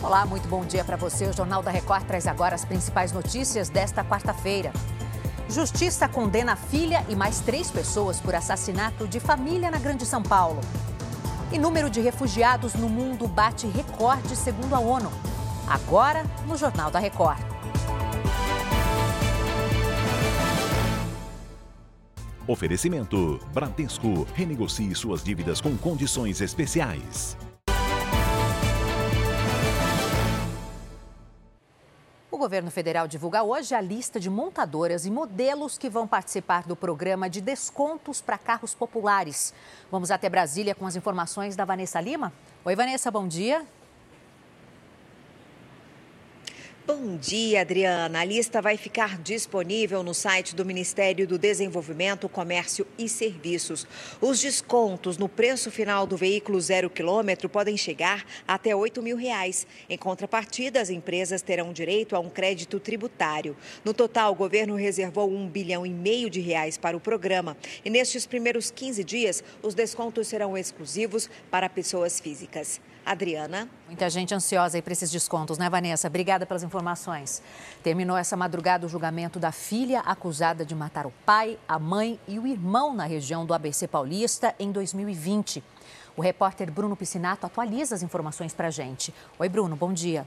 Olá, muito bom dia para você. O Jornal da Record traz agora as principais notícias desta quarta-feira. Justiça condena a filha e mais três pessoas por assassinato de família na Grande São Paulo. E número de refugiados no mundo bate recorde, segundo a ONU. Agora, no Jornal da Record. Oferecimento: Bradesco. Renegocie suas dívidas com condições especiais. O governo federal divulga hoje a lista de montadoras e modelos que vão participar do programa de descontos para carros populares. Vamos até Brasília com as informações da Vanessa Lima. Oi, Vanessa, bom dia. Bom dia, Adriana. A lista vai ficar disponível no site do Ministério do Desenvolvimento, Comércio e Serviços. Os descontos no preço final do veículo zero quilômetro podem chegar até 8 mil reais. Em contrapartida, as empresas terão direito a um crédito tributário. No total, o governo reservou um bilhão e meio de reais para o programa. E nestes primeiros 15 dias, os descontos serão exclusivos para pessoas físicas. Adriana. Muita gente ansiosa aí para esses descontos, né, Vanessa? Obrigada pelas informações. Terminou essa madrugada o julgamento da filha acusada de matar o pai, a mãe e o irmão na região do ABC Paulista em 2020. O repórter Bruno Piscinato atualiza as informações para a gente. Oi, Bruno, bom dia.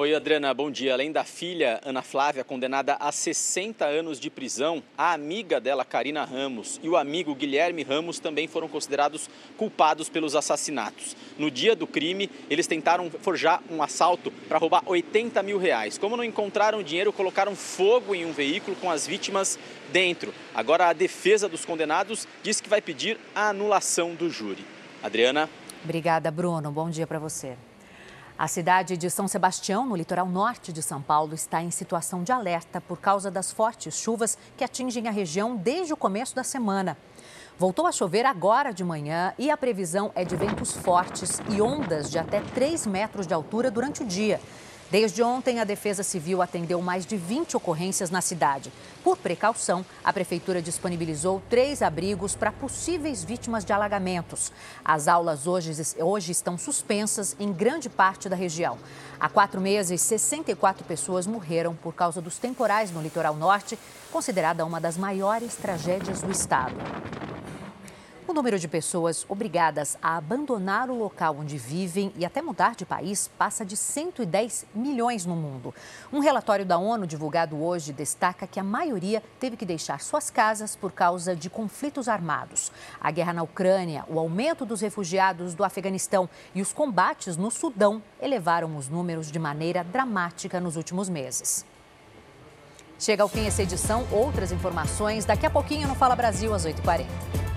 Oi, Adriana, bom dia. Além da filha, Ana Flávia, condenada a 60 anos de prisão, a amiga dela, Karina Ramos, e o amigo Guilherme Ramos também foram considerados culpados pelos assassinatos. No dia do crime, eles tentaram forjar um assalto para roubar 80 mil reais. Como não encontraram dinheiro, colocaram fogo em um veículo com as vítimas dentro. Agora, a defesa dos condenados diz que vai pedir a anulação do júri. Adriana. Obrigada, Bruno. Bom dia para você. A cidade de São Sebastião, no litoral norte de São Paulo, está em situação de alerta por causa das fortes chuvas que atingem a região desde o começo da semana. Voltou a chover agora de manhã e a previsão é de ventos fortes e ondas de até 3 metros de altura durante o dia. Desde ontem, a Defesa Civil atendeu mais de 20 ocorrências na cidade. Por precaução, a Prefeitura disponibilizou três abrigos para possíveis vítimas de alagamentos. As aulas hoje, hoje estão suspensas em grande parte da região. Há quatro meses, 64 pessoas morreram por causa dos temporais no litoral norte, considerada uma das maiores tragédias do estado. O número de pessoas obrigadas a abandonar o local onde vivem e até mudar de país passa de 110 milhões no mundo. Um relatório da ONU divulgado hoje destaca que a maioria teve que deixar suas casas por causa de conflitos armados. A guerra na Ucrânia, o aumento dos refugiados do Afeganistão e os combates no Sudão elevaram os números de maneira dramática nos últimos meses. Chega ao fim essa edição. Outras informações daqui a pouquinho no Fala Brasil às 8h40.